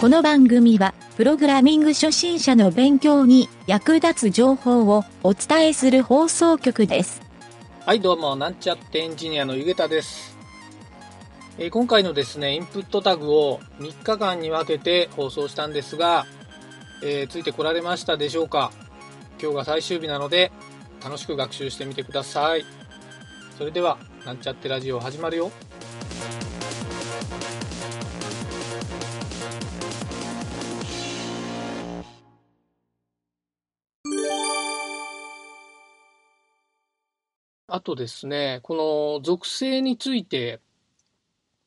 この番組は、プログラミング初心者の勉強に役立つ情報をお伝えする放送局です。はい、どうも、なんちゃってエンジニアのゆげたです。えー今回のですね、インプットタグを3日間に分けて放送したんですが、えーついてこられましたでしょうか？今日が最終日なので、楽しく学習してみてください。それでは、なんちゃってラジオ始まるよ。あとですね、この属性について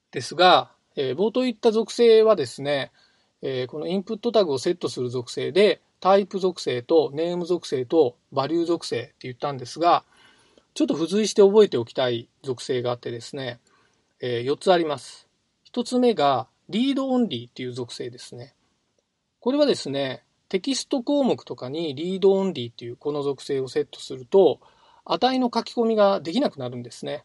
ですが、えー冒頭言った属性はですね、えーこのインプットタグをセットする属性で、タイプ属性とネーム属性とバリュー属性って言ったんですが、ちょっと付随して覚えておきたい属性があってですね、え4つあります。1つ目がリードオンリーっていう属性ですね。これはですね、テキスト項目とかにリードオンリーっていうこの属性をセットすると、値の書き込みができなくなるんですね。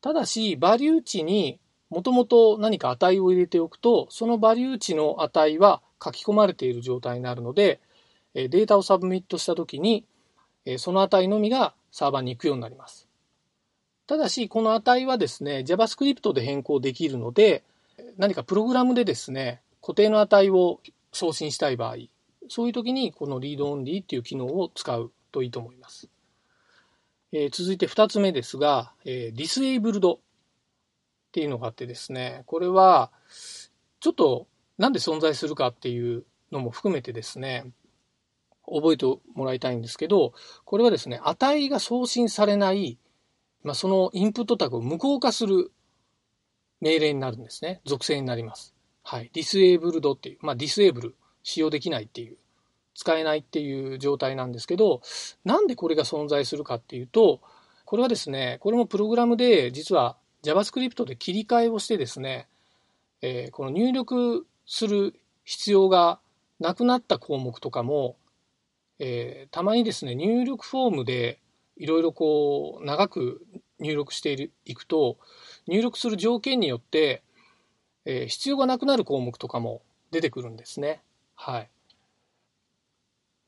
ただし、 value 値にもともと何か値を入れておくと、その value 値の値は書き込まれている状態になるので、データを submit したときに、その値のみがサーバーに行くようになります。ただし、この値はですね、JavaScript で変更できるので、何かプログラムでですね、固定の値を送信したい場合、そういう時にこの readonly っていう機能を使うといいと思います。えー続いて2つ目ですが、えー、 disabled っていうのがあってですね、これはちょっとなんで存在するかっていうのも含めてですね、覚えてもらいたいんですけど、これはですね、値が送信されない、まあ、そのインプットタグを無効化する命令になるんですね。属性になります。はい。ディスエイブルドっていう、まあ、ディスエイブル、使用できないっていう、使えないっていう状態なんですけど、なんでこれが存在するかっていうと、これはですね、これもプログラムで実は JavaScript で切り替えをしてですね、えーこの入力する必要がなくなった項目とかも、えーたまにですね、入力フォームでいろいろこう長く入力しているいくと、入力する条件によって、えー必要がなくなる項目とかも出てくるんですね。はい。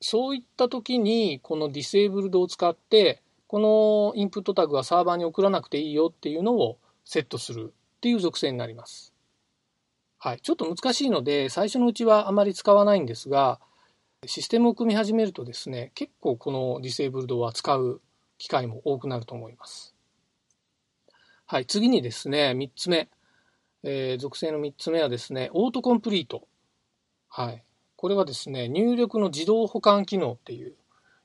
そういった時に、このディセーブルドを使って、このインプットタグはサーバーに送らなくていいよっていうのをセットするっていう属性になります。はい。ちょっと難しいので、最初のうちはあまり使わないんですが、システムを組み始めるとですね、結構このディセーブルドは使う機会も多くなると思います。はい。次にですね、3つ目。えー属性の3つ目はですね、オートコンプリート。はい。これはですね、入力の自動保管機能っていう、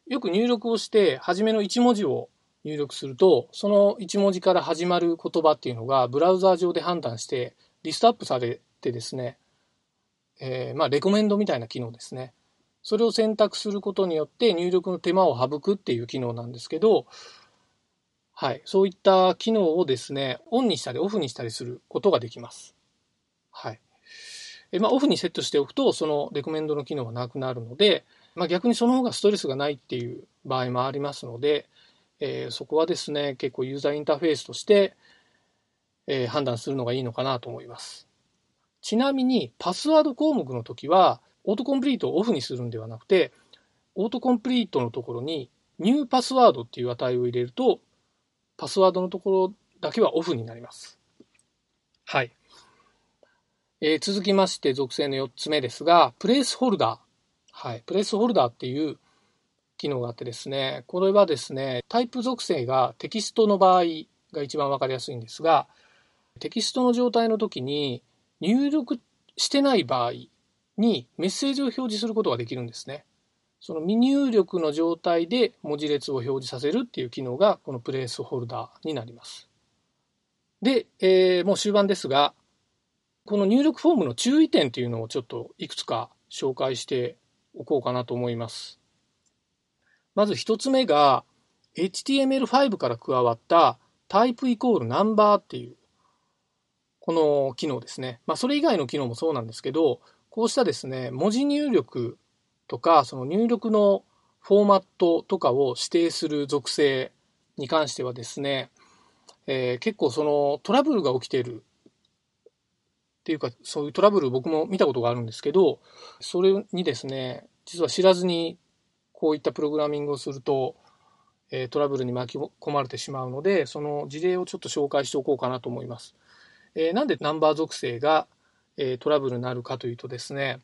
よく入力をして、初めの1文字を入力すると、その1文字から始まる言葉っていうのが、ブラウザー上で判断して、リストアップされてですね、えーまあ、レコメンドみたいな機能ですね。それを選択することによって入力の手間を省くっていう機能なんですけど、はい。そういった機能をですね、オンにしたりオフにしたりすることができます。はい。えまあ、オフにセットしておくと、そのレコメンドの機能がなくなるので、まあ、逆にその方がストレスがないっていう場合もありますので、えーそこはですね、結構ユーザーインターフェースとして、えー判断するのがいいのかなと思います。ちなみに、パスワード項目の時は、オートコンプリートをオフにするんではなくて、オートコンプリートのところに、ニューパスワードっていう値を入れると、パスワードのところだけはオフになります。はい。えー続きまして、属性の4つ目ですが、プレイスホルダー。はい。プレイスホルダーっていう機能があってですね、これはですね、タイプ属性がテキストの場合が一番わかりやすいんですが、テキストの状態の時に入力してない場合にメッセージを表示することができるんですね。その未入力の状態で文字列を表示させるっていう機能がこのプレイスホルダーになります。で、えーもう終盤ですが、この入力フォームの注意点っていうのをちょっといくつか紹介しておこうかなと思います。まず一つ目が HTML5 から加わったタイプイコールナンバーっていうこの機能ですね。まあそれ以外の機能もそうなんですけど、こうしたですね、文字入力とか、その入力のフォーマットとかを指定する属性に関してはですね、えー結構そのトラブルが起きているっていうか、そういうトラブル僕も見たことがあるんですけど、それにですね、実は知らずにこういったプログラミングをすると、えトラブルに巻き込まれてしまうので、その事例をちょっと紹介しておこうかなと思います。え、なんでナンバー属性が、えトラブルになるかというとですね、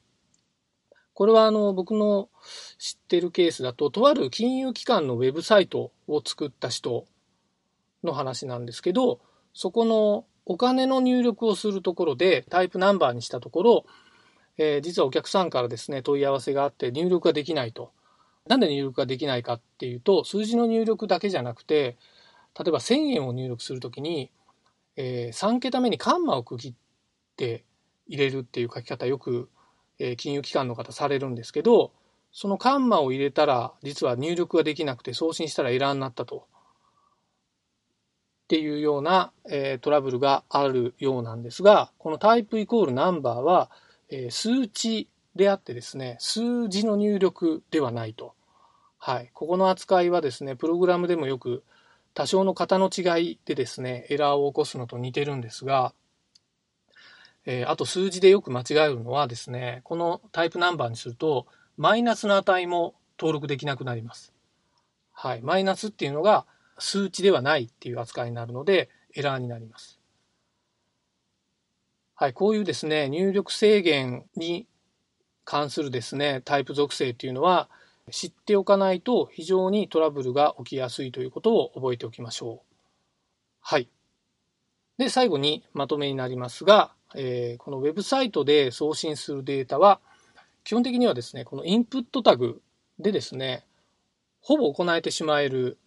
これはあの僕の知ってるケースだと、とある金融機関のウェブサイトを作った人の話なんですけど、そこのお金の入力をするところでタイプナンバーにしたところ、えー、実はお客さんからですね、問い合わせがあって入力ができないと。なんで入力ができないかっていうと、数字の入力だけじゃなくて、例えば1000円を入力するときに、えー、3桁目にカンマを区切って入れるっていう書き方よく、えー、金融機関の方されるんですけど、そのカンマを入れたら実は入力ができなくて送信したらエラーになったと。っていうような、え、トラブルがあるようなんですが、このタイプイコールナンバーは、え、数値であってですね、数字の入力ではないと。はい。ここの扱いはですね、プログラムでもよく多少の型の違いでですね、エラーを起こすのと似てるんですが、え、あと数字でよく間違えるのはですね、このタイプナンバーにすると、マイナスの値も登録できなくなります。はい。マイナスっていうのが数値ではないっていう扱いになるので、エラーになります。はい。こういうですね、入力制限に関するですね、タイプ属性っていうのは、知っておかないと非常にトラブルが起きやすいということを覚えておきましょう。はい。で、最後にまとめになりますが、えー、このウェブサイトで送信するデータは、基本的にはですね、このインプットタグでですね、ほぼ行えてしまえる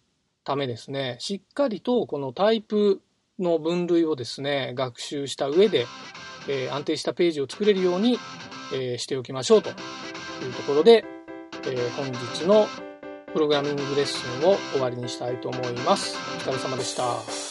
ためですね、しっかりとこのタイプの分類をですね、学習した上で、えー、安定したページを作れるように、えー、しておきましょうというところで、えー、本日のプログラミングレッスンを終わりにしたいと思います。お疲れ様でした。